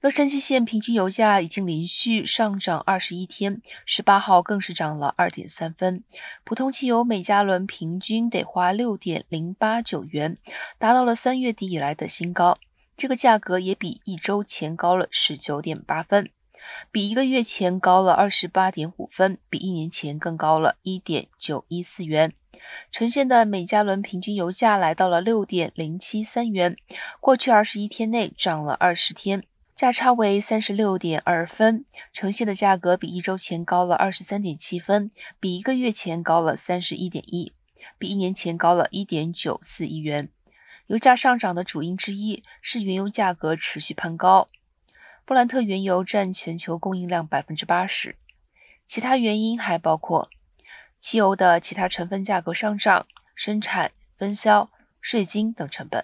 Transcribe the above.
洛杉矶县平均油价已经连续上涨二十一天，十八号更是涨了二点三分。普通汽油每加仑平均得花六点零八九元，达到了三月底以来的新高。这个价格也比一周前高了十九点八分，比一个月前高了二十八点五分，比一年前更高了一点九一四元。呈现的每加仑平均油价来到了六点零七三元，过去二十一天内涨了二十天。价差为三十六点二分，呈现的价格比一周前高了二十三点七分，比一个月前高了三十一点一，比一年前高了一点九四亿元。油价上涨的主因之一是原油价格持续攀高，布兰特原油占全球供应量百分之八十。其他原因还包括汽油的其他成分价格上涨、生产、分销、税金等成本。